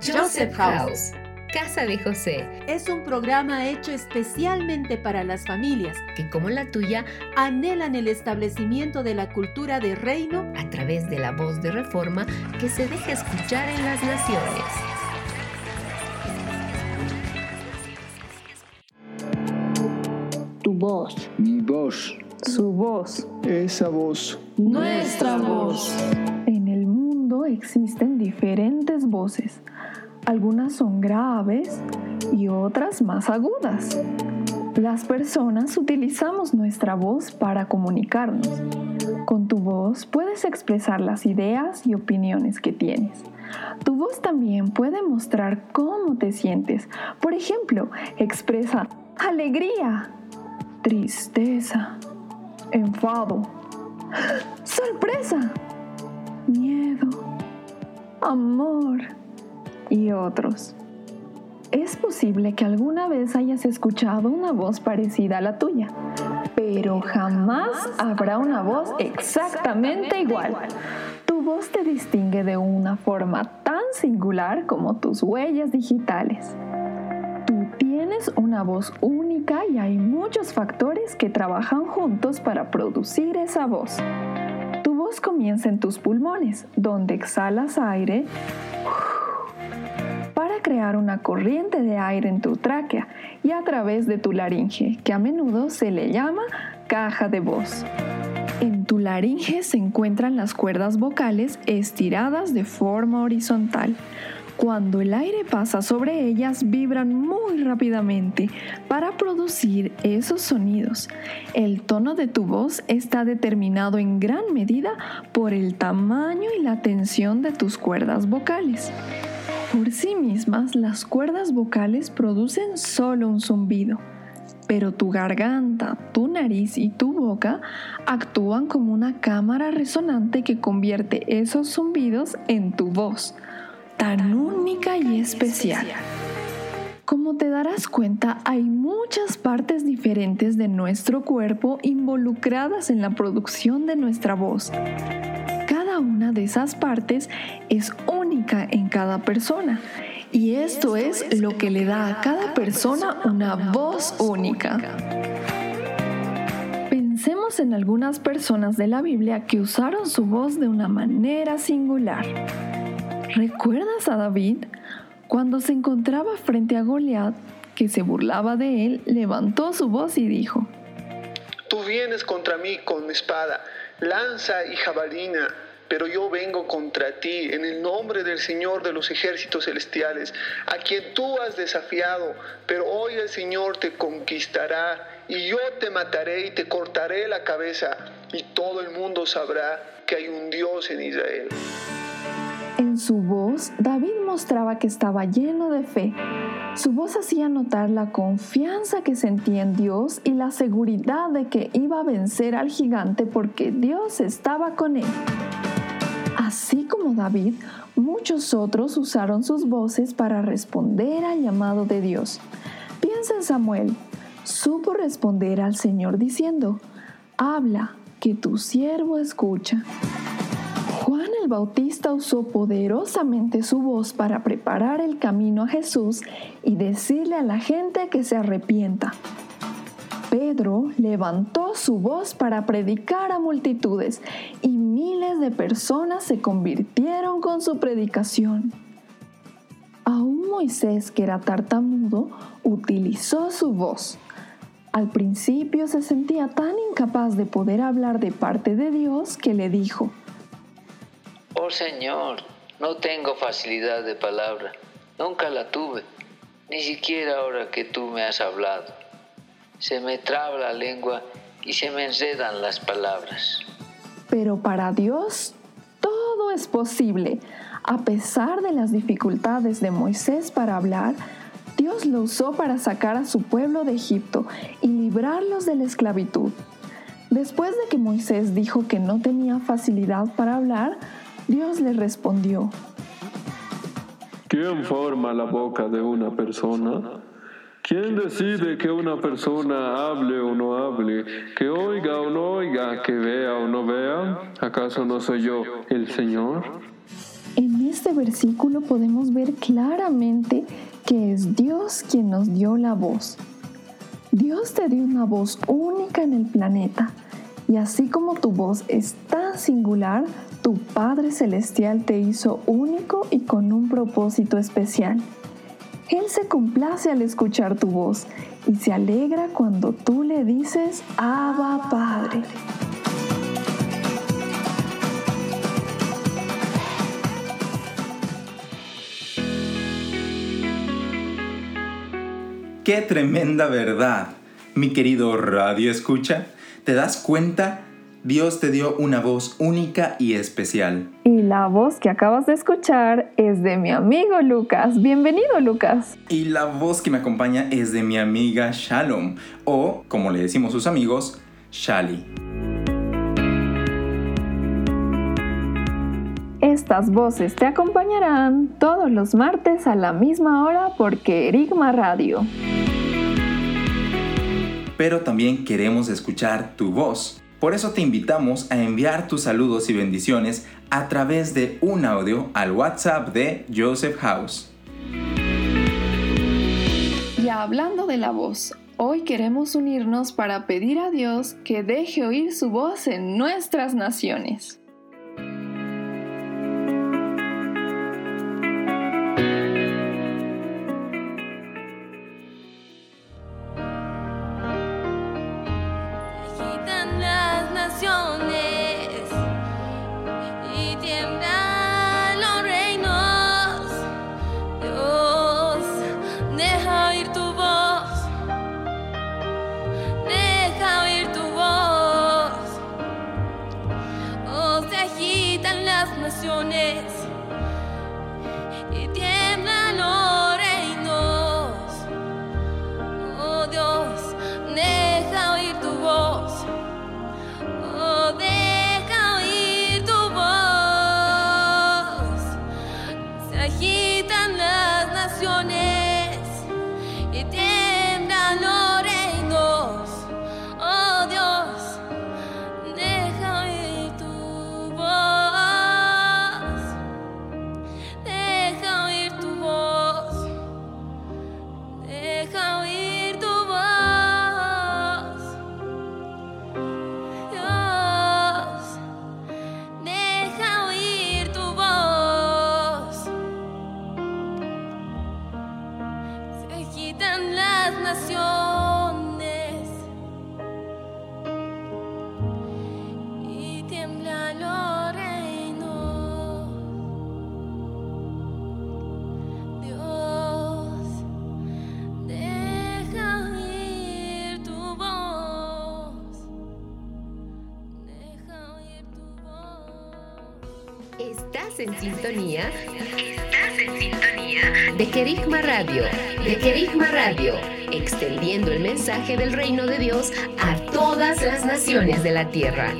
Joseph House. Casa de José es un programa hecho especialmente para las familias que, como la tuya, anhelan el establecimiento de la cultura de reino a través de la voz de reforma que se deja escuchar en las naciones. Tu voz. Mi voz. Su voz. Esa voz. Nuestra voz. En el mundo existen diferentes voces algunas son graves y otras más agudas. Las personas utilizamos nuestra voz para comunicarnos. Con tu voz puedes expresar las ideas y opiniones que tienes. Tu voz también puede mostrar cómo te sientes. Por ejemplo, expresa alegría, tristeza, enfado, sorpresa, miedo, amor y otros. Es posible que alguna vez hayas escuchado una voz parecida a la tuya, pero jamás habrá una voz exactamente igual. Tu voz te distingue de una forma tan singular como tus huellas digitales. Tú tienes una voz única y hay muchos factores que trabajan juntos para producir esa voz. Tu voz comienza en tus pulmones, donde exhalas aire crear una corriente de aire en tu tráquea y a través de tu laringe, que a menudo se le llama caja de voz. En tu laringe se encuentran las cuerdas vocales estiradas de forma horizontal. Cuando el aire pasa sobre ellas vibran muy rápidamente para producir esos sonidos. El tono de tu voz está determinado en gran medida por el tamaño y la tensión de tus cuerdas vocales. Por sí mismas, las cuerdas vocales producen solo un zumbido, pero tu garganta, tu nariz y tu boca actúan como una cámara resonante que convierte esos zumbidos en tu voz, tan única y especial. Como te darás cuenta, hay muchas partes diferentes de nuestro cuerpo involucradas en la producción de nuestra voz una de esas partes es única en cada persona. Y esto es lo que le da a cada persona una voz única. Pensemos en algunas personas de la Biblia que usaron su voz de una manera singular. ¿Recuerdas a David? Cuando se encontraba frente a Goliat, que se burlaba de él, levantó su voz y dijo: Tú vienes contra mí con espada, lanza y jabalina pero yo vengo contra ti en el nombre del Señor de los ejércitos celestiales, a quien tú has desafiado, pero hoy el Señor te conquistará y yo te mataré y te cortaré la cabeza y todo el mundo sabrá que hay un Dios en Israel. En su voz, David mostraba que estaba lleno de fe. Su voz hacía notar la confianza que sentía en Dios y la seguridad de que iba a vencer al gigante porque Dios estaba con él. Así como David, muchos otros usaron sus voces para responder al llamado de Dios. Piensa en Samuel. Supo responder al Señor diciendo, habla, que tu siervo escucha. Juan el Bautista usó poderosamente su voz para preparar el camino a Jesús y decirle a la gente que se arrepienta. Pedro levantó su voz para predicar a multitudes y miles de personas se convirtieron con su predicación. Aún Moisés, que era tartamudo, utilizó su voz. Al principio se sentía tan incapaz de poder hablar de parte de Dios que le dijo, Oh Señor, no tengo facilidad de palabra, nunca la tuve, ni siquiera ahora que tú me has hablado se me traba la lengua y se me enredan las palabras. Pero para Dios todo es posible. A pesar de las dificultades de Moisés para hablar, Dios lo usó para sacar a su pueblo de Egipto y librarlos de la esclavitud. Después de que Moisés dijo que no tenía facilidad para hablar, Dios le respondió. ¿Quién forma la boca de una persona? ¿Quién decide que una persona hable o no hable, que oiga o no oiga, que vea o no vea? ¿Acaso no soy yo el Señor? En este versículo podemos ver claramente que es Dios quien nos dio la voz. Dios te dio una voz única en el planeta y así como tu voz es tan singular, tu Padre Celestial te hizo único y con un propósito especial. Él se complace al escuchar tu voz y se alegra cuando tú le dices, Abba Padre. ¡Qué tremenda verdad! Mi querido Radio Escucha, ¿te das cuenta? Dios te dio una voz única y especial. Y la voz que acabas de escuchar es de mi amigo Lucas. Bienvenido Lucas. Y la voz que me acompaña es de mi amiga Shalom, o como le decimos sus amigos, Shali. Estas voces te acompañarán todos los martes a la misma hora por Querigma Radio. Pero también queremos escuchar tu voz. Por eso te invitamos a enviar tus saludos y bendiciones a través de un audio al WhatsApp de Joseph House. Y hablando de la voz, hoy queremos unirnos para pedir a Dios que deje oír su voz en nuestras naciones. Las naciones de Querigma Radio. De Querigma Radio. Extendiendo el mensaje del reino de Dios a todas las naciones de la tierra.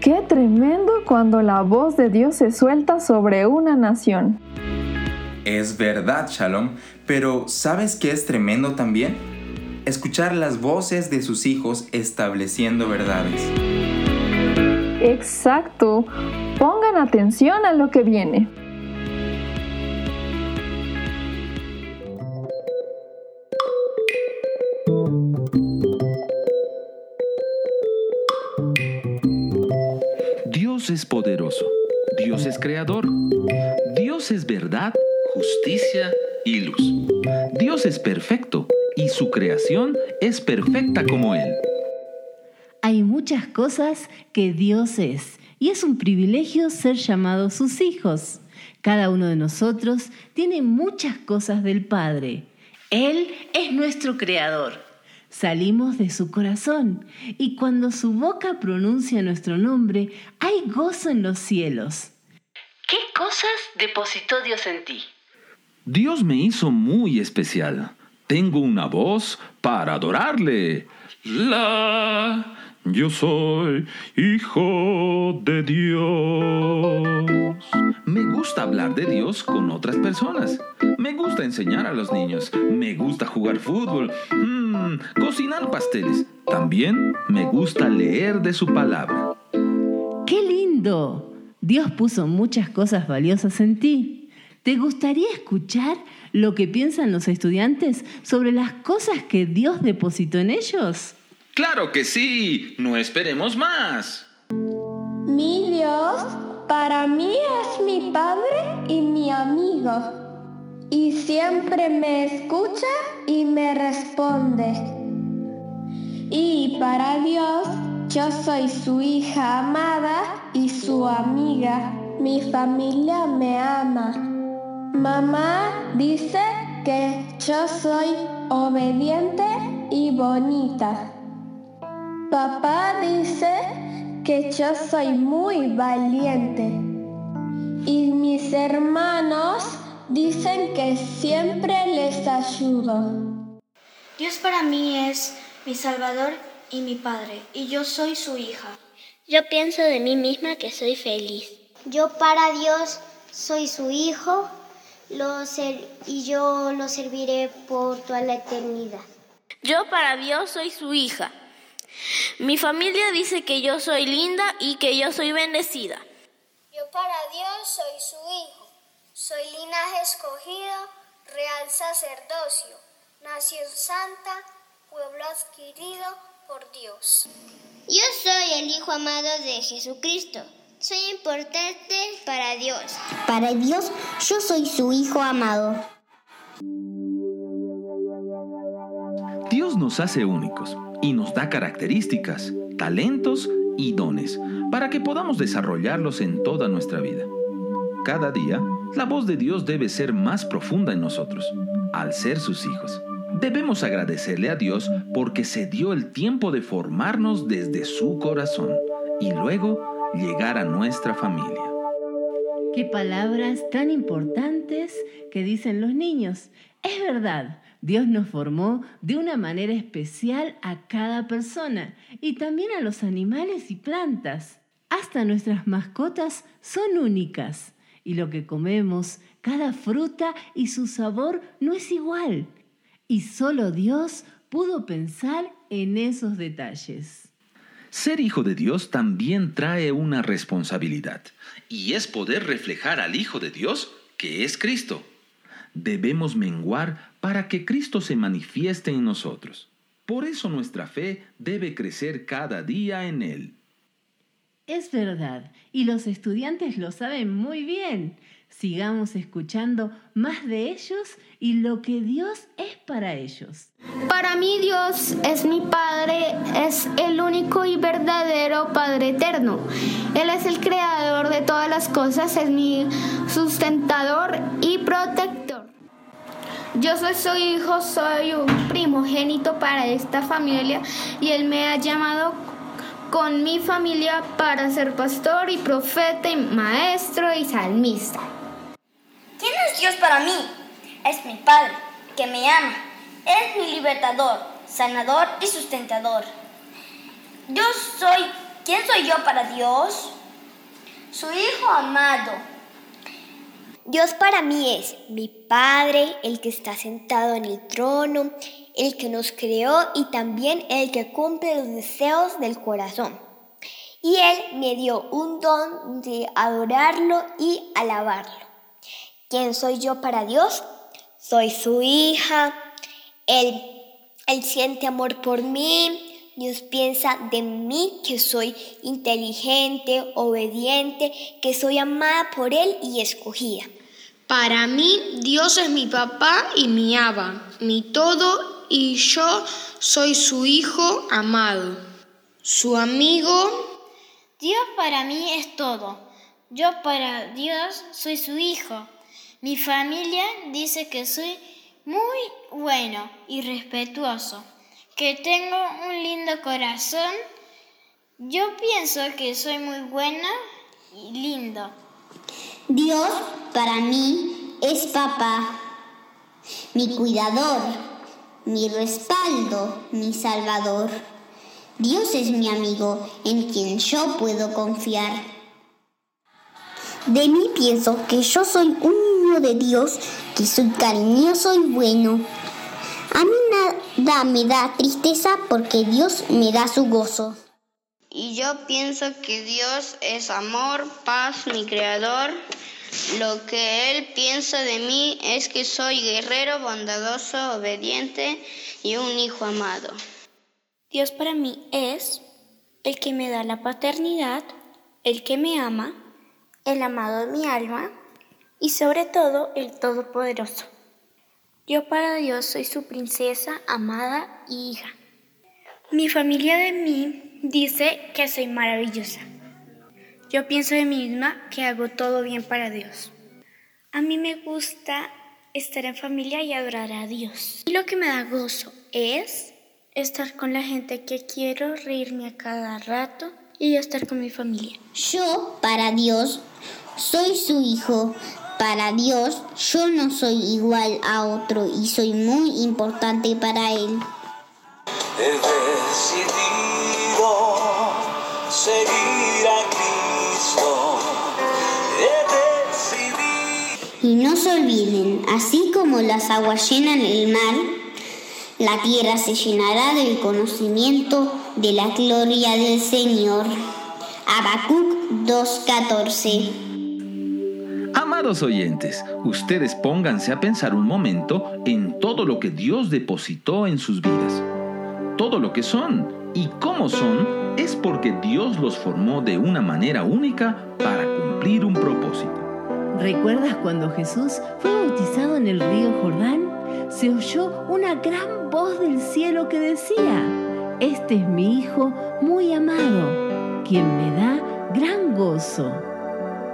Qué tremendo cuando la voz de Dios se suelta sobre una nación. Es verdad, Shalom, pero ¿sabes qué es tremendo también? Escuchar las voces de sus hijos estableciendo verdades. Exacto. Pongan atención a lo que viene. Dios es poderoso, Dios es creador, Dios es verdad, justicia y luz. Dios es perfecto y su creación es perfecta como Él. Hay muchas cosas que Dios es y es un privilegio ser llamados sus hijos. Cada uno de nosotros tiene muchas cosas del Padre. Él es nuestro creador. Salimos de su corazón y cuando su boca pronuncia nuestro nombre, hay gozo en los cielos. ¿Qué cosas depositó Dios en ti? Dios me hizo muy especial. Tengo una voz para adorarle. La, Yo soy hijo de Dios. Me gusta hablar de Dios con otras personas. Me gusta enseñar a los niños. Me gusta jugar fútbol. Mm, cocinar pasteles. También me gusta leer de su palabra. ¡Qué lindo! Dios puso muchas cosas valiosas en ti. ¿Te gustaría escuchar lo que piensan los estudiantes sobre las cosas que Dios depositó en ellos? Claro que sí. No esperemos más. Mi Dios para mí es mi Padre y mi amigo. Y siempre me escucha y me responde. Y para Dios yo soy su hija amada y su amiga. Mi familia me ama. Mamá dice que yo soy obediente y bonita. Papá dice que yo soy muy valiente. Y mis hermanos dicen que siempre les ayudo. Dios para mí es mi Salvador y mi Padre, y yo soy su hija. Yo pienso de mí misma que soy feliz. Yo para Dios soy su hijo lo ser y yo lo serviré por toda la eternidad. Yo para Dios soy su hija. Mi familia dice que yo soy linda y que yo soy bendecida. Yo para Dios soy su hijo. Soy linaje escogido, real sacerdocio, nación santa, pueblo adquirido por Dios. Yo soy el hijo amado de Jesucristo. Soy importante para Dios. Para Dios, yo soy su hijo amado. Dios nos hace únicos y nos da características, talentos y dones para que podamos desarrollarlos en toda nuestra vida. Cada día, la voz de Dios debe ser más profunda en nosotros, al ser sus hijos. Debemos agradecerle a Dios porque se dio el tiempo de formarnos desde su corazón y luego llegar a nuestra familia. Qué palabras tan importantes que dicen los niños. Es verdad, Dios nos formó de una manera especial a cada persona y también a los animales y plantas. Hasta nuestras mascotas son únicas y lo que comemos, cada fruta y su sabor no es igual. Y solo Dios pudo pensar en esos detalles. Ser hijo de Dios también trae una responsabilidad, y es poder reflejar al Hijo de Dios, que es Cristo. Debemos menguar para que Cristo se manifieste en nosotros. Por eso nuestra fe debe crecer cada día en Él. Es verdad, y los estudiantes lo saben muy bien. Sigamos escuchando más de ellos y lo que Dios es para ellos. Para mí Dios es mi Padre, es el único y verdadero Padre eterno. Él es el creador de todas las cosas, es mi sustentador y protector. Yo soy su hijo, soy un primogénito para esta familia y Él me ha llamado con mi familia para ser pastor y profeta y maestro y salmista. ¿Quién es Dios para mí? Es mi Padre, que me ama. Es mi libertador, sanador y sustentador. Yo soy, ¿quién soy yo para Dios? Su Hijo amado. Dios para mí es mi Padre, el que está sentado en el trono, el que nos creó y también el que cumple los deseos del corazón. Y Él me dio un don de adorarlo y alabarlo. ¿Quién soy yo para Dios? Soy su hija. Él, él siente amor por mí. Dios piensa de mí que soy inteligente, obediente, que soy amada por Él y escogida. Para mí, Dios es mi papá y mi aba, mi todo, y yo soy su hijo amado, su amigo. Dios para mí es todo. Yo para Dios soy su hijo. Mi familia dice que soy muy bueno y respetuoso, que tengo un lindo corazón. Yo pienso que soy muy buena y lindo. Dios para mí es papá, mi cuidador, mi respaldo, mi salvador. Dios es mi amigo en quien yo puedo confiar. De mí pienso que yo soy un niño de Dios, que soy cariñoso y bueno. A mí nada me da tristeza porque Dios me da su gozo. Y yo pienso que Dios es amor, paz, mi creador. Lo que Él piensa de mí es que soy guerrero, bondadoso, obediente y un hijo amado. Dios para mí es el que me da la paternidad, el que me ama, el amado de mi alma y sobre todo el Todopoderoso. Yo para Dios soy su princesa, amada y hija. Mi familia de mí dice que soy maravillosa. Yo pienso de mí misma que hago todo bien para Dios. A mí me gusta estar en familia y adorar a Dios. Y lo que me da gozo es estar con la gente que quiero, reírme a cada rato y estar con mi familia. Yo, para Dios, soy su hijo. Para Dios, yo no soy igual a otro y soy muy importante para Él. He decidido seguir a Cristo. He decidido. Y no se olviden, así como las aguas llenan el mar, la tierra se llenará del conocimiento de la gloria del Señor. Habacuc 2.14 Amados oyentes, ustedes pónganse a pensar un momento en todo lo que Dios depositó en sus vidas. Todo lo que son y cómo son es porque Dios los formó de una manera única para cumplir un propósito. ¿Recuerdas cuando Jesús fue bautizado en el río Jordán? Se oyó una gran voz del cielo que decía, Este es mi Hijo muy amado, quien me da gran gozo.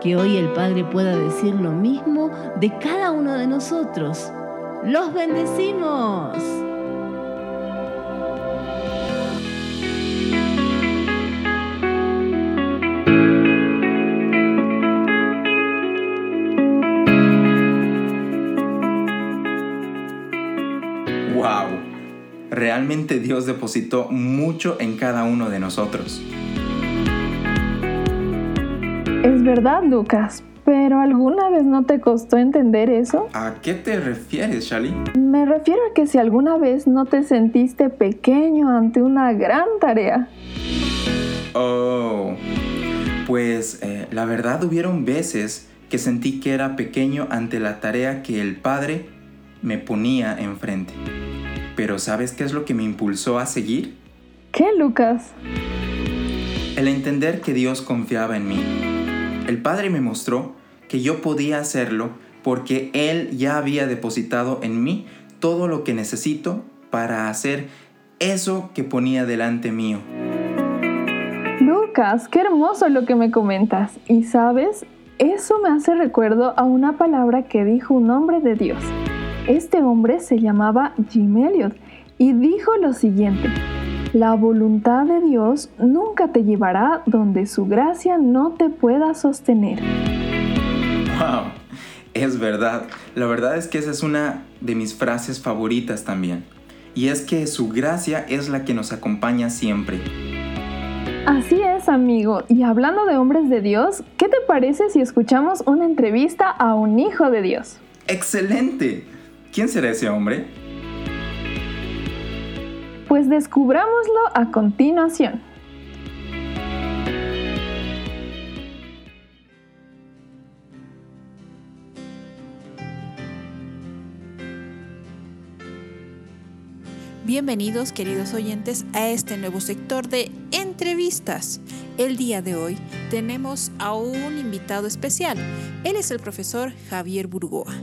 Que hoy el Padre pueda decir lo mismo de cada uno de nosotros. ¡Los bendecimos! Realmente Dios depositó mucho en cada uno de nosotros. Es verdad, Lucas, pero ¿alguna vez no te costó entender eso? ¿A qué te refieres, Shali? Me refiero a que si alguna vez no te sentiste pequeño ante una gran tarea. Oh, pues eh, la verdad hubieron veces que sentí que era pequeño ante la tarea que el Padre me ponía enfrente. Pero ¿sabes qué es lo que me impulsó a seguir? ¿Qué, Lucas? El entender que Dios confiaba en mí. El Padre me mostró que yo podía hacerlo porque Él ya había depositado en mí todo lo que necesito para hacer eso que ponía delante mío. Lucas, qué hermoso lo que me comentas. Y sabes, eso me hace recuerdo a una palabra que dijo un hombre de Dios. Este hombre se llamaba Jim Elliot y dijo lo siguiente. La voluntad de Dios nunca te llevará donde su gracia no te pueda sostener. ¡Wow! Es verdad. La verdad es que esa es una de mis frases favoritas también. Y es que su gracia es la que nos acompaña siempre. Así es, amigo. Y hablando de hombres de Dios, ¿qué te parece si escuchamos una entrevista a un hijo de Dios? ¡Excelente! ¿Quién será ese hombre? Pues descubrámoslo a continuación. Bienvenidos queridos oyentes a este nuevo sector de entrevistas. El día de hoy tenemos a un invitado especial. Él es el profesor Javier Burgoa.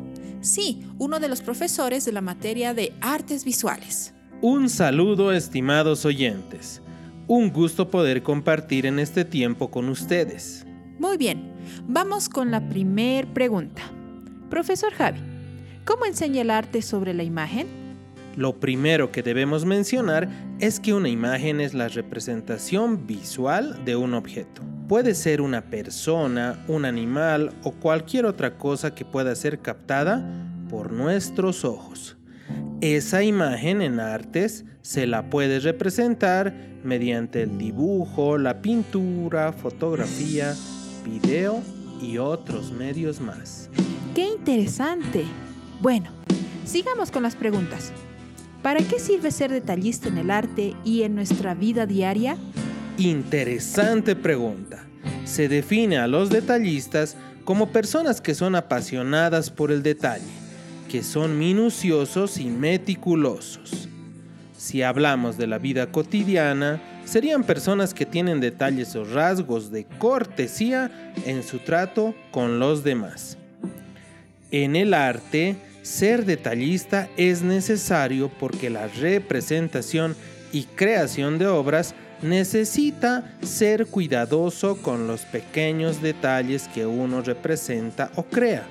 Sí, uno de los profesores de la materia de artes visuales. Un saludo estimados oyentes. Un gusto poder compartir en este tiempo con ustedes. Muy bien, vamos con la primer pregunta. Profesor Javi, ¿cómo enseña el arte sobre la imagen? Lo primero que debemos mencionar es que una imagen es la representación visual de un objeto. Puede ser una persona, un animal o cualquier otra cosa que pueda ser captada por nuestros ojos. Esa imagen en artes se la puede representar mediante el dibujo, la pintura, fotografía, video y otros medios más. ¡Qué interesante! Bueno, sigamos con las preguntas. ¿Para qué sirve ser detallista en el arte y en nuestra vida diaria? Interesante pregunta. Se define a los detallistas como personas que son apasionadas por el detalle, que son minuciosos y meticulosos. Si hablamos de la vida cotidiana, serían personas que tienen detalles o rasgos de cortesía en su trato con los demás. En el arte, ser detallista es necesario porque la representación y creación de obras necesita ser cuidadoso con los pequeños detalles que uno representa o crea.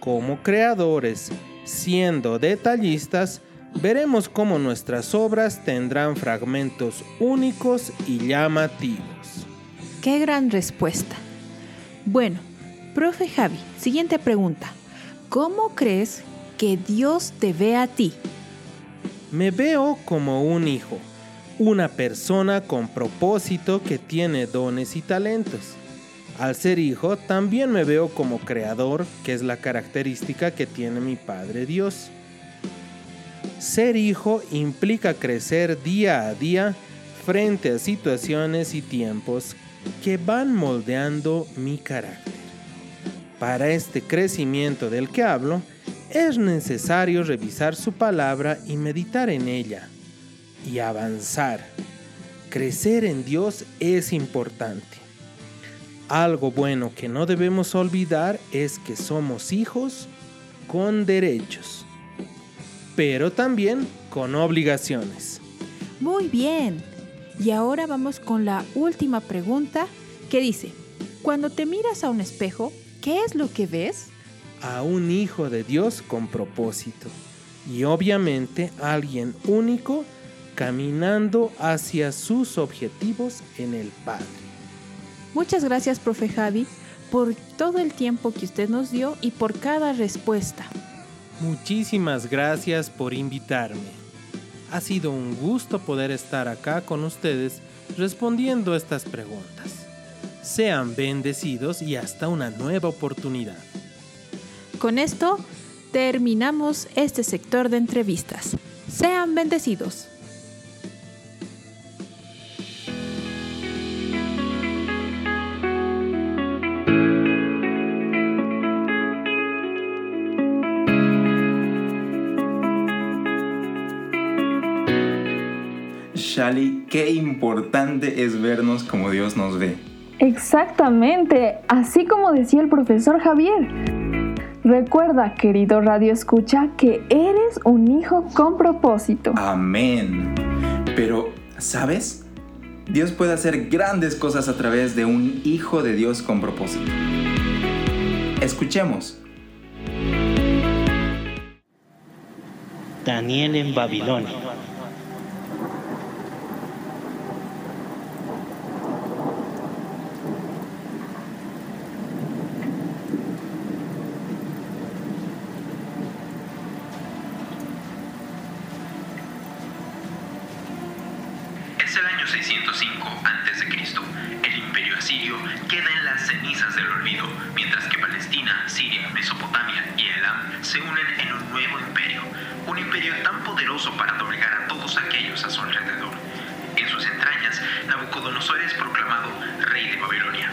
Como creadores, siendo detallistas, veremos cómo nuestras obras tendrán fragmentos únicos y llamativos. ¡Qué gran respuesta! Bueno, profe Javi, siguiente pregunta. ¿Cómo crees que Dios te ve a ti? Me veo como un hijo, una persona con propósito que tiene dones y talentos. Al ser hijo, también me veo como creador, que es la característica que tiene mi Padre Dios. Ser hijo implica crecer día a día frente a situaciones y tiempos que van moldeando mi carácter. Para este crecimiento del que hablo, es necesario revisar su palabra y meditar en ella, y avanzar. Crecer en Dios es importante. Algo bueno que no debemos olvidar es que somos hijos con derechos, pero también con obligaciones. Muy bien. Y ahora vamos con la última pregunta que dice, cuando te miras a un espejo, ¿qué es lo que ves? A un hijo de Dios con propósito y obviamente alguien único caminando hacia sus objetivos en el Padre. Muchas gracias, profe Javi, por todo el tiempo que usted nos dio y por cada respuesta. Muchísimas gracias por invitarme. Ha sido un gusto poder estar acá con ustedes respondiendo estas preguntas. Sean bendecidos y hasta una nueva oportunidad. Con esto terminamos este sector de entrevistas. Sean bendecidos. Qué importante es vernos como Dios nos ve. Exactamente, así como decía el profesor Javier. Recuerda, querido Radio Escucha, que eres un hijo con propósito. Amén. Pero, ¿sabes? Dios puede hacer grandes cosas a través de un hijo de Dios con propósito. Escuchemos. Daniel en Babilonia. Es el año 605 a.C. El imperio asirio queda en las cenizas del olvido, mientras que Palestina, Siria, Mesopotamia y Elam se unen en un nuevo imperio. Un imperio tan poderoso para doblegar a todos aquellos a su alrededor. En sus entrañas, Nabucodonosor es proclamado rey de Babilonia.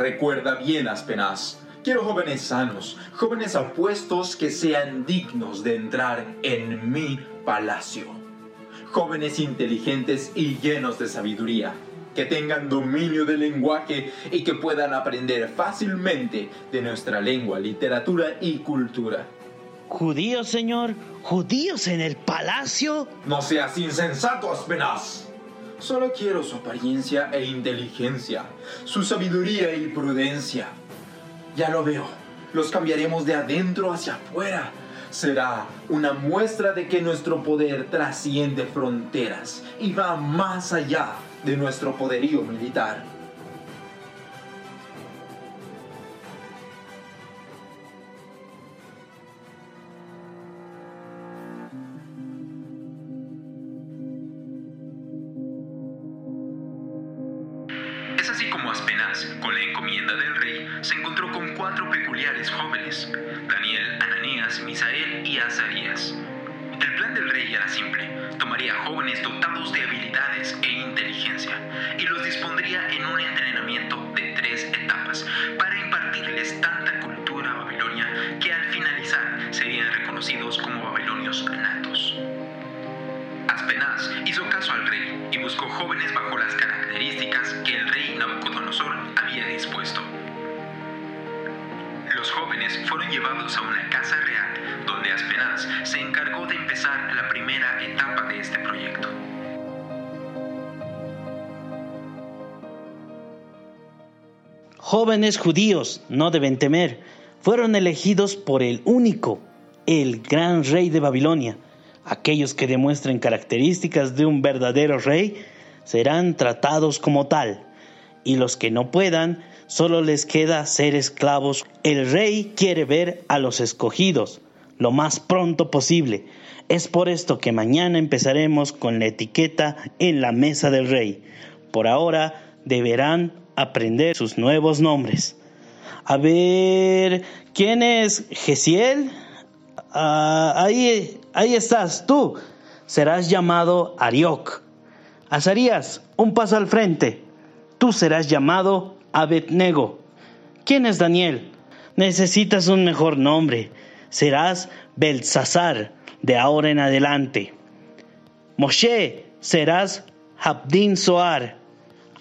Recuerda bien, Aspenaz. Quiero jóvenes sanos, jóvenes apuestos que sean dignos de entrar en mi palacio. Jóvenes inteligentes y llenos de sabiduría, que tengan dominio del lenguaje y que puedan aprender fácilmente de nuestra lengua, literatura y cultura. ¿Judíos, señor? ¿Judíos en el palacio? No seas insensato, Aspenaz. Solo quiero su apariencia e inteligencia, su sabiduría y prudencia. Ya lo veo, los cambiaremos de adentro hacia afuera. Será una muestra de que nuestro poder trasciende fronteras y va más allá de nuestro poderío militar. Jóvenes dotados de habilidades e inteligencia y los dispondría en Jóvenes judíos no deben temer, fueron elegidos por el único, el gran rey de Babilonia. Aquellos que demuestren características de un verdadero rey serán tratados como tal, y los que no puedan, solo les queda ser esclavos. El rey quiere ver a los escogidos lo más pronto posible. Es por esto que mañana empezaremos con la etiqueta en la mesa del rey. Por ahora deberán aprender sus nuevos nombres. A ver, ¿quién es Gesiel? Ah, ahí, ahí estás, tú. Serás llamado Arioc. Azarías, un paso al frente. Tú serás llamado Abednego. ¿Quién es Daniel? Necesitas un mejor nombre. Serás Belsasar de ahora en adelante. Moshe, serás Habdin Soar.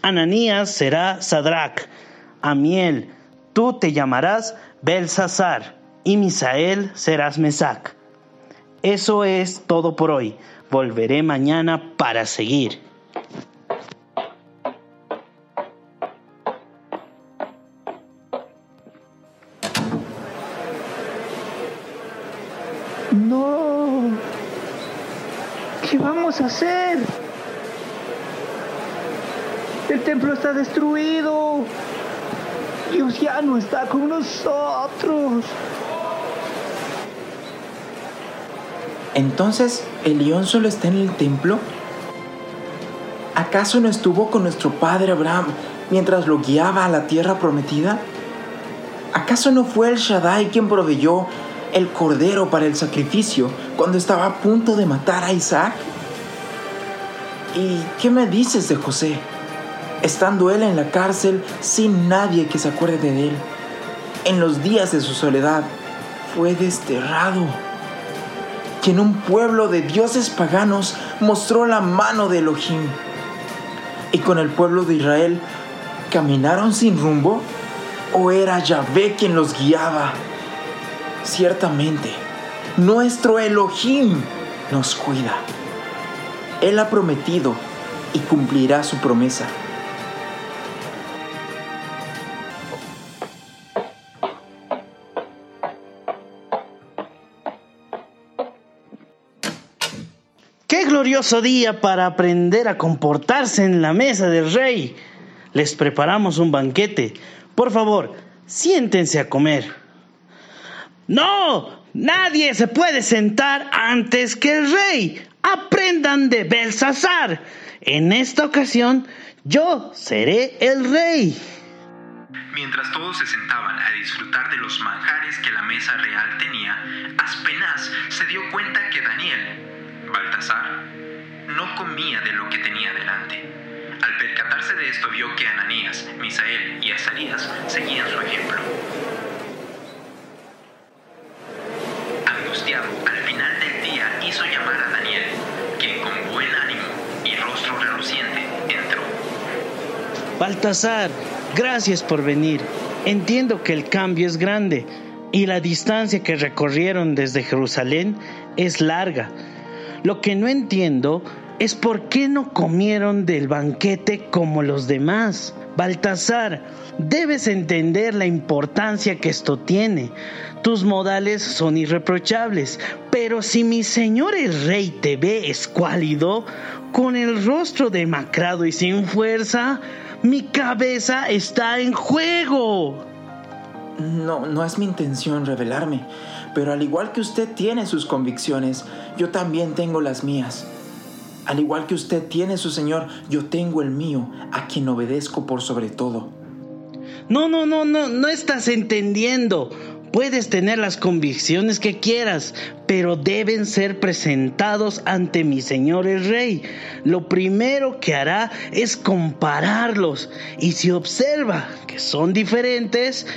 Ananías será Sadrach. Amiel, tú te llamarás Belsasar. Y Misael serás Mesac. Eso es todo por hoy. Volveré mañana para seguir. No. ¿Qué vamos a hacer? El templo está destruido. Dios ya no está con nosotros. Entonces, ¿el león solo está en el templo? ¿Acaso no estuvo con nuestro padre Abraham mientras lo guiaba a la tierra prometida? ¿Acaso no fue el Shaddai quien proveyó el cordero para el sacrificio cuando estaba a punto de matar a Isaac? ¿Y qué me dices de José? Estando él en la cárcel sin nadie que se acuerde de él, en los días de su soledad, fue desterrado. Que en un pueblo de dioses paganos mostró la mano de Elohim. Y con el pueblo de Israel, ¿caminaron sin rumbo? ¿O era Yahvé quien los guiaba? Ciertamente, nuestro Elohim nos cuida. Él ha prometido y cumplirá su promesa. Día para aprender a comportarse en la mesa del rey! Les preparamos un banquete. Por favor, siéntense a comer. ¡No! Nadie se puede sentar antes que el rey. Aprendan de Belsasar. En esta ocasión, yo seré el rey. Mientras todos se sentaban a disfrutar de los manjares que la mesa real tenía, Aspenaz se dio cuenta que Daniel, Baltasar, no comía de lo que tenía delante. Al percatarse de esto vio que Ananías, Misael y Azarías seguían su ejemplo. Angustiado, al final del día hizo llamar a Daniel, quien con buen ánimo y rostro reluciente entró. Baltasar, gracias por venir. Entiendo que el cambio es grande y la distancia que recorrieron desde Jerusalén es larga. Lo que no entiendo es por qué no comieron del banquete como los demás. Baltasar, debes entender la importancia que esto tiene. Tus modales son irreprochables, pero si mi señor el rey te ve escuálido, con el rostro demacrado y sin fuerza, mi cabeza está en juego. No, no es mi intención revelarme, pero al igual que usted tiene sus convicciones, yo también tengo las mías. Al igual que usted tiene su Señor, yo tengo el mío, a quien obedezco por sobre todo. No, no, no, no, no estás entendiendo. Puedes tener las convicciones que quieras, pero deben ser presentados ante mi Señor el Rey. Lo primero que hará es compararlos y si observa que son diferentes,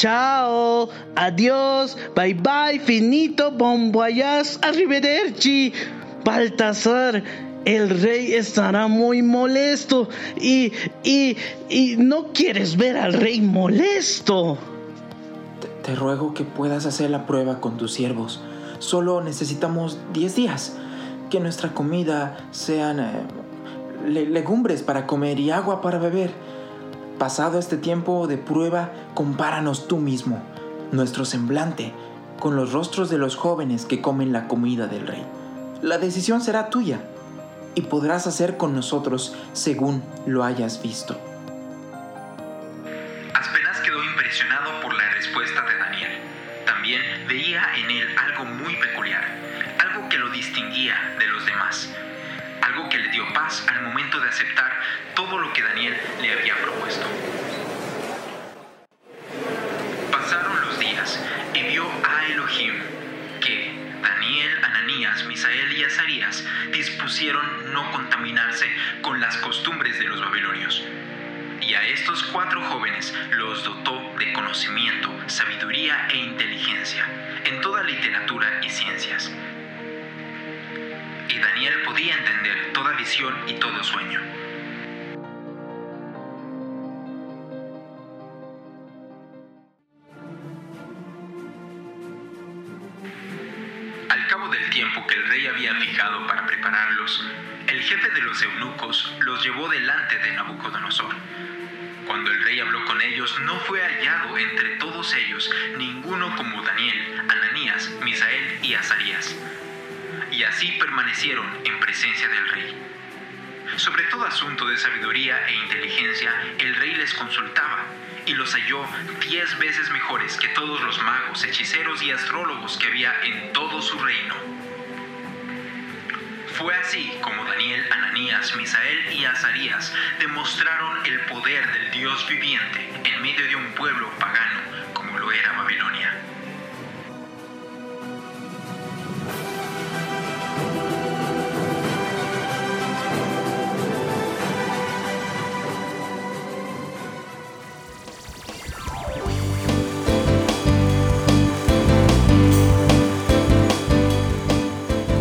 chao, adiós, bye bye, finito, bon voyage, arrivederci. Baltasar, el rey estará muy molesto y, y, y no quieres ver al rey molesto. Te ruego que puedas hacer la prueba con tus siervos. Solo necesitamos 10 días. Que nuestra comida sean eh, le- legumbres para comer y agua para beber. Pasado este tiempo de prueba, compáranos tú mismo, nuestro semblante, con los rostros de los jóvenes que comen la comida del rey. La decisión será tuya y podrás hacer con nosotros según lo hayas visto. Al momento de aceptar todo lo que Daniel le había propuesto. Pasaron los días y vio a Elohim que Daniel, Ananías, Misael y Azarías dispusieron no contaminarse con las costumbres de los babilonios. Y a estos cuatro jóvenes los dotó de conocimiento, sabiduría e inteligencia en toda literatura y ciencias. Y Daniel podía entender toda visión y todo sueño. Al cabo del tiempo que el rey había fijado para prepararlos, el jefe de los eunucos los llevó delante de Nabucodonosor. Cuando el rey habló con ellos, no fue hallado entre todos ellos ninguno como Daniel, así permanecieron en presencia del rey. Sobre todo asunto de sabiduría e inteligencia, el rey les consultaba y los halló diez veces mejores que todos los magos, hechiceros y astrólogos que había en todo su reino. Fue así como Daniel, Ananías, Misael y Azarías demostraron el poder del Dios viviente en medio de un pueblo pagano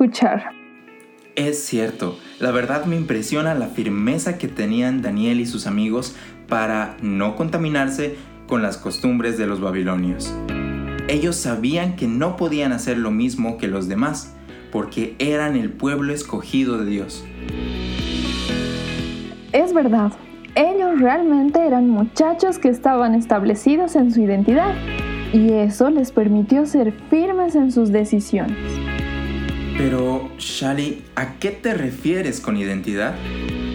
Escuchar. Es cierto, la verdad me impresiona la firmeza que tenían Daniel y sus amigos para no contaminarse con las costumbres de los babilonios. Ellos sabían que no podían hacer lo mismo que los demás, porque eran el pueblo escogido de Dios. Es verdad, ellos realmente eran muchachos que estaban establecidos en su identidad y eso les permitió ser firmes en sus decisiones. Pero, Shali, ¿a qué te refieres con identidad?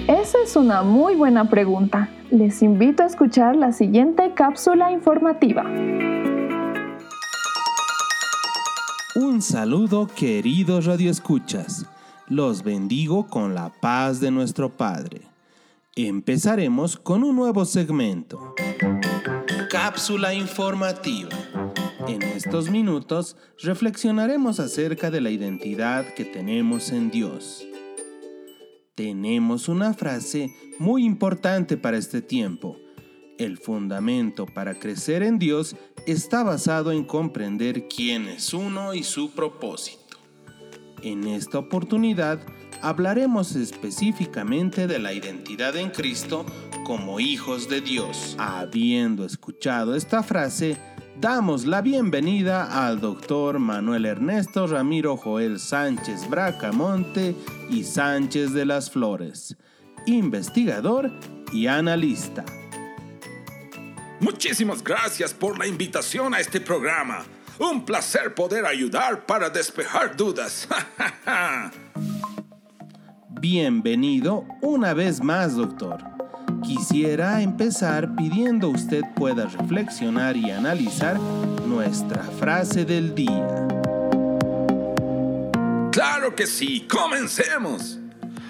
Esa es una muy buena pregunta. Les invito a escuchar la siguiente cápsula informativa. Un saludo queridos radioescuchas. Los bendigo con la paz de nuestro Padre. Empezaremos con un nuevo segmento. Cápsula informativa. En estos minutos reflexionaremos acerca de la identidad que tenemos en Dios. Tenemos una frase muy importante para este tiempo. El fundamento para crecer en Dios está basado en comprender quién es uno y su propósito. En esta oportunidad hablaremos específicamente de la identidad en Cristo como hijos de Dios. Habiendo escuchado esta frase, damos la bienvenida al doctor Manuel Ernesto Ramiro Joel Sánchez Bracamonte y Sánchez de las Flores, investigador y analista. Muchísimas gracias por la invitación a este programa. Un placer poder ayudar para despejar dudas. Bienvenido una vez más, doctor. Quisiera empezar pidiendo usted pueda reflexionar y analizar nuestra frase del día. Claro que sí, comencemos.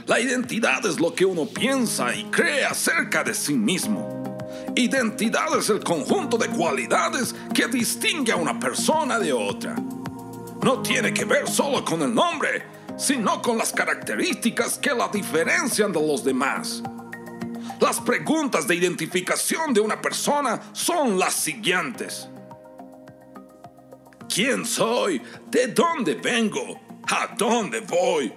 La identidad es lo que uno piensa y cree acerca de sí mismo. Identidad es el conjunto de cualidades que distingue a una persona de otra. No tiene que ver solo con el nombre, sino con las características que la diferencian de los demás. Las preguntas de identificación de una persona son las siguientes. ¿Quién soy? ¿De dónde vengo? ¿A dónde voy?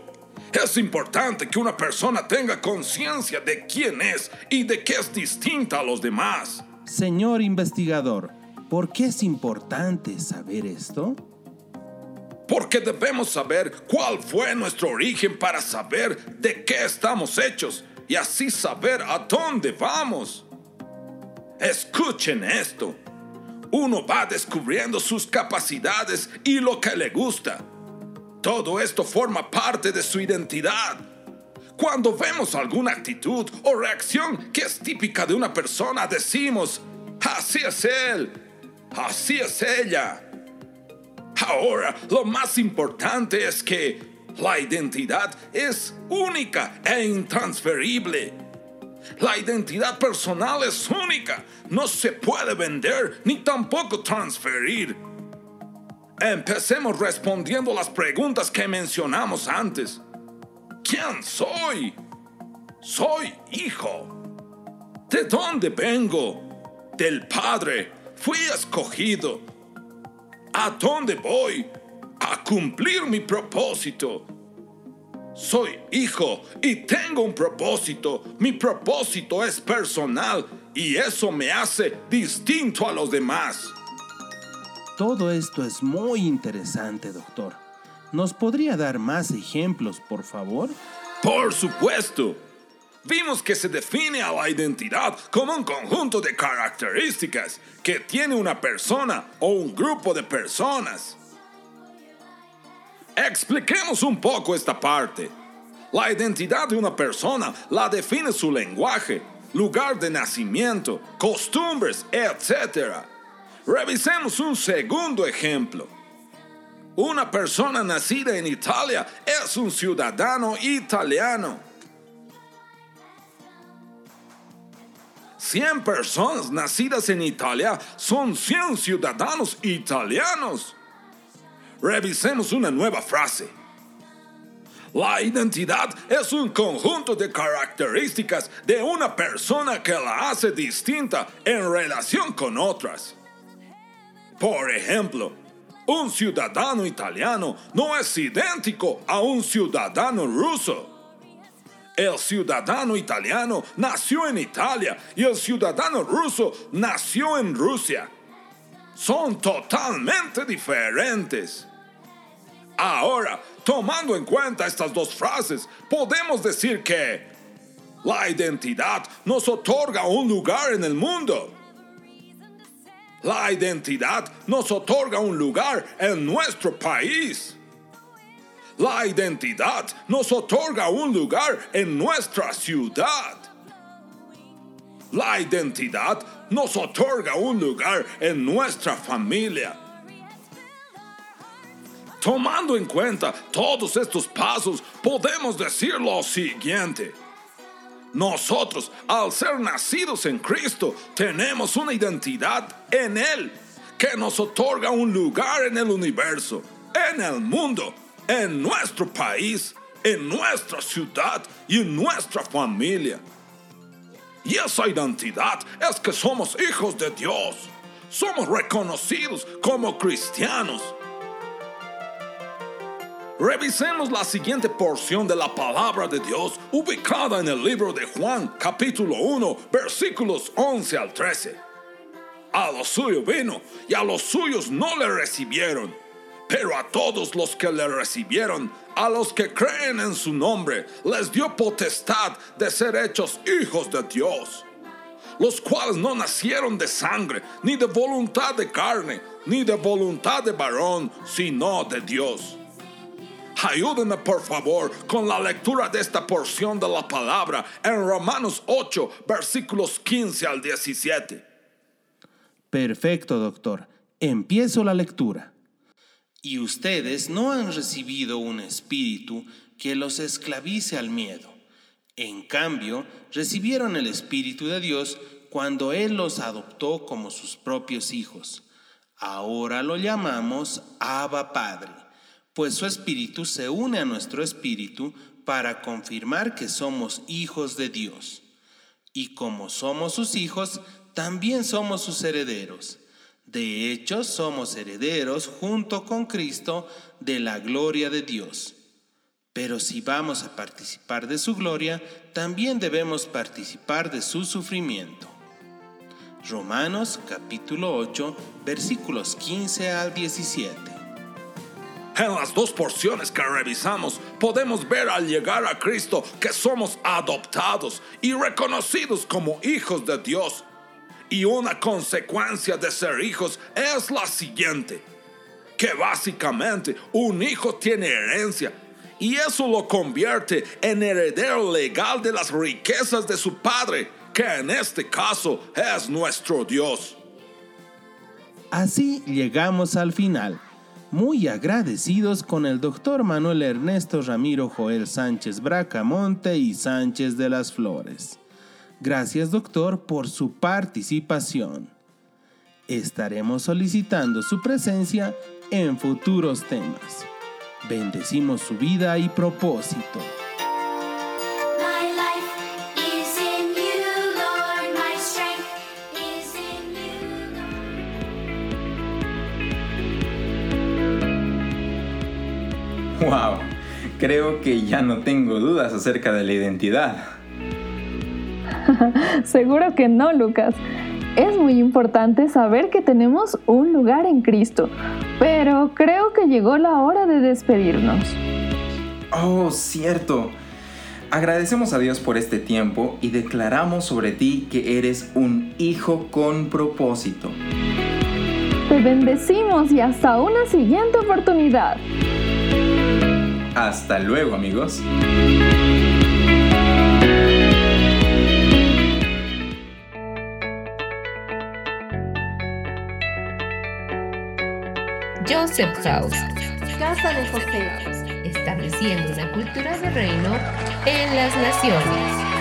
Es importante que una persona tenga conciencia de quién es y de qué es distinta a los demás. Señor investigador, ¿por qué es importante saber esto? Porque debemos saber cuál fue nuestro origen para saber de qué estamos hechos y así saber a dónde vamos. Escuchen esto. Uno va descubriendo sus capacidades y lo que le gusta. Todo esto forma parte de su identidad. Cuando vemos alguna actitud o reacción que es típica de una persona, decimos, así es él, así es ella. Ahora, lo más importante es que la identidad es única e intransferible. La identidad personal es única, no se puede vender ni tampoco transferir. Empecemos respondiendo las preguntas que mencionamos antes. ¿Quién soy? Soy hijo. ¿De dónde vengo? Del Padre. Fui escogido. ¿A dónde voy? A cumplir mi propósito. Soy hijo y tengo un propósito. Mi propósito es personal y eso me hace distinto a los demás. Todo esto es muy interesante, doctor. ¿Nos podría dar más ejemplos, por favor? Por supuesto. Vimos que se define a la identidad como un conjunto de características que tiene una persona o un grupo de personas. Expliquemos un poco esta parte. La identidad de una persona la define su lenguaje, lugar de nacimiento, costumbres, etc. Revisemos un segundo ejemplo. Una persona nacida en Italia es un ciudadano italiano. 100 personas nacidas en Italia son 100 ciudadanos italianos. Revisemos una nueva frase. La identidad es un conjunto de características de una persona que la hace distinta en relación con otras. Por ejemplo, un ciudadano italiano no es idéntico a un ciudadano ruso. El ciudadano italiano nació en Italia y el ciudadano ruso nació en Rusia. son totalmente diferentes. Ahora, tomando en cuenta estas dos frases, podemos decir que la identidad nos otorga un lugar en el mundo. La identidad nos otorga un lugar en nuestro país. La identidad nos otorga un lugar en nuestra ciudad. La identidad nos otorga un lugar en nuestra familia. Tomando en cuenta todos estos pasos, podemos decir lo siguiente. Nosotros, al ser nacidos en Cristo, tenemos una identidad en Él que nos otorga un lugar en el universo, en el mundo, en nuestro país, en nuestra ciudad y en nuestra familia. Y esa identidad es que somos hijos de Dios. Somos reconocidos como cristianos. Revisemos la siguiente porción de la palabra de Dios ubicada en el libro de Juan capítulo 1 versículos 11 al 13. A lo suyo vino y a los suyos no le recibieron, pero a todos los que le recibieron, a los que creen en su nombre, les dio potestad de ser hechos hijos de Dios, los cuales no nacieron de sangre, ni de voluntad de carne, ni de voluntad de varón, sino de Dios. Ayúdenme por favor con la lectura de esta porción de la palabra en Romanos 8, versículos 15 al 17. Perfecto, doctor. Empiezo la lectura. Y ustedes no han recibido un espíritu que los esclavice al miedo. En cambio, recibieron el Espíritu de Dios cuando Él los adoptó como sus propios hijos. Ahora lo llamamos Abba Padre pues su espíritu se une a nuestro espíritu para confirmar que somos hijos de Dios. Y como somos sus hijos, también somos sus herederos. De hecho, somos herederos junto con Cristo de la gloria de Dios. Pero si vamos a participar de su gloria, también debemos participar de su sufrimiento. Romanos capítulo 8 versículos 15 al 17. En las dos porciones que revisamos podemos ver al llegar a Cristo que somos adoptados y reconocidos como hijos de Dios. Y una consecuencia de ser hijos es la siguiente, que básicamente un hijo tiene herencia y eso lo convierte en heredero legal de las riquezas de su padre, que en este caso es nuestro Dios. Así llegamos al final muy agradecidos con el doctor Manuel Ernesto Ramiro Joel Sánchez Bracamonte y Sánchez de las Flores. Gracias doctor por su participación. Estaremos solicitando su presencia en futuros temas. Bendecimos su vida y propósito. ¡Wow! Creo que ya no tengo dudas acerca de la identidad. Seguro que no, Lucas. Es muy importante saber que tenemos un lugar en Cristo, pero creo que llegó la hora de despedirnos. Oh, cierto. Agradecemos a Dios por este tiempo y declaramos sobre ti que eres un hijo con propósito. Te bendecimos y hasta una siguiente oportunidad. Hasta luego amigos. Joseph House, Casa de José, estableciendo una cultura de reino en las naciones.